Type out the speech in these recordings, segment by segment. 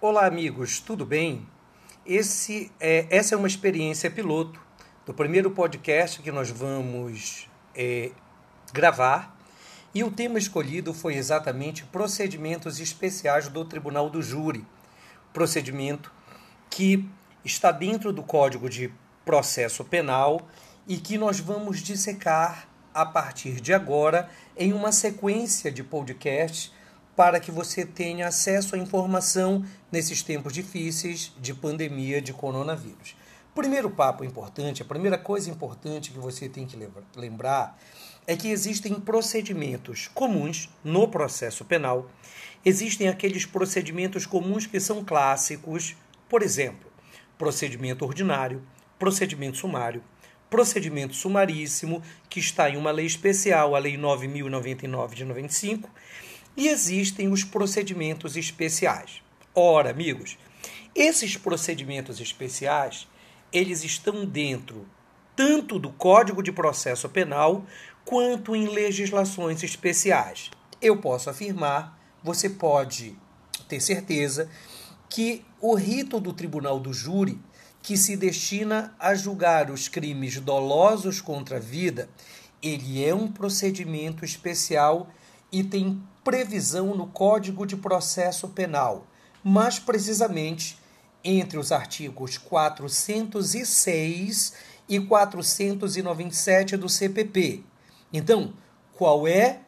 Olá, amigos, tudo bem? Esse é, essa é uma experiência piloto do primeiro podcast que nós vamos é, gravar e o tema escolhido foi exatamente procedimentos especiais do Tribunal do Júri, procedimento que está dentro do Código de Processo Penal e que nós vamos dissecar a partir de agora em uma sequência de podcasts para que você tenha acesso à informação nesses tempos difíceis de pandemia de coronavírus. Primeiro papo importante, a primeira coisa importante que você tem que lembrar é que existem procedimentos comuns no processo penal. Existem aqueles procedimentos comuns que são clássicos, por exemplo, procedimento ordinário, procedimento sumário, procedimento sumaríssimo, que está em uma lei especial, a Lei 9099 de 95, e existem os procedimentos especiais. Ora, amigos, esses procedimentos especiais, eles estão dentro tanto do Código de Processo Penal quanto em legislações especiais. Eu posso afirmar, você pode ter certeza que o rito do Tribunal do Júri, que se destina a julgar os crimes dolosos contra a vida, ele é um procedimento especial e tem previsão no Código de Processo Penal, mais precisamente entre os artigos 406 e 497 do CPP. Então, qual é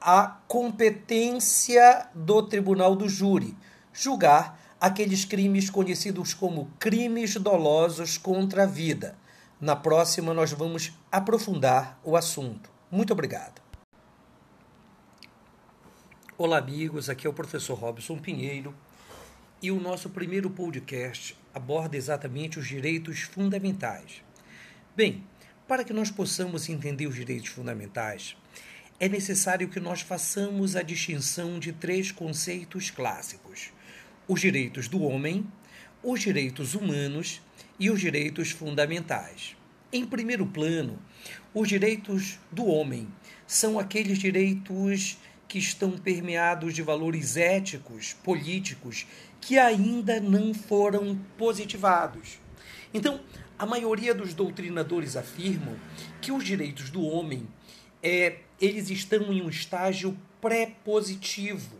a competência do Tribunal do Júri? Julgar aqueles crimes conhecidos como crimes dolosos contra a vida. Na próxima, nós vamos aprofundar o assunto. Muito obrigado. Olá, amigos. Aqui é o professor Robson Pinheiro e o nosso primeiro podcast aborda exatamente os direitos fundamentais. Bem, para que nós possamos entender os direitos fundamentais, é necessário que nós façamos a distinção de três conceitos clássicos: os direitos do homem, os direitos humanos e os direitos fundamentais. Em primeiro plano, os direitos do homem são aqueles direitos que estão permeados de valores éticos, políticos, que ainda não foram positivados. Então, a maioria dos doutrinadores afirmam que os direitos do homem é, eles estão em um estágio pré-positivo.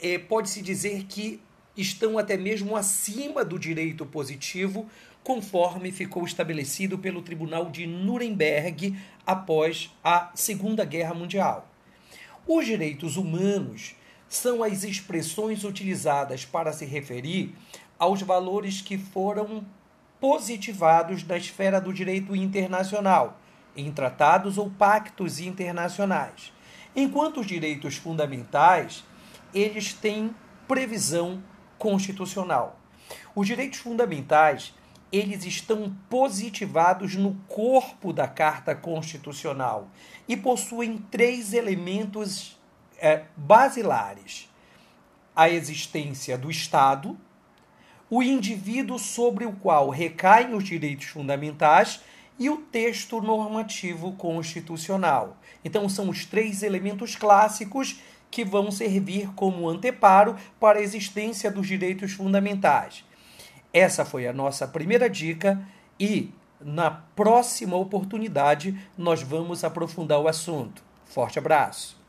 É, Pode-se dizer que estão até mesmo acima do direito positivo, conforme ficou estabelecido pelo Tribunal de Nuremberg após a Segunda Guerra Mundial. Os direitos humanos são as expressões utilizadas para se referir aos valores que foram positivados na esfera do direito internacional, em tratados ou pactos internacionais. Enquanto os direitos fundamentais, eles têm previsão constitucional. Os direitos fundamentais, eles estão positivados no corpo da Carta Constitucional e possuem três elementos é, basilares: a existência do Estado, o indivíduo sobre o qual recaem os direitos fundamentais e o texto normativo constitucional. Então, são os três elementos clássicos que vão servir como anteparo para a existência dos direitos fundamentais. Essa foi a nossa primeira dica e na próxima oportunidade nós vamos aprofundar o assunto. Forte abraço!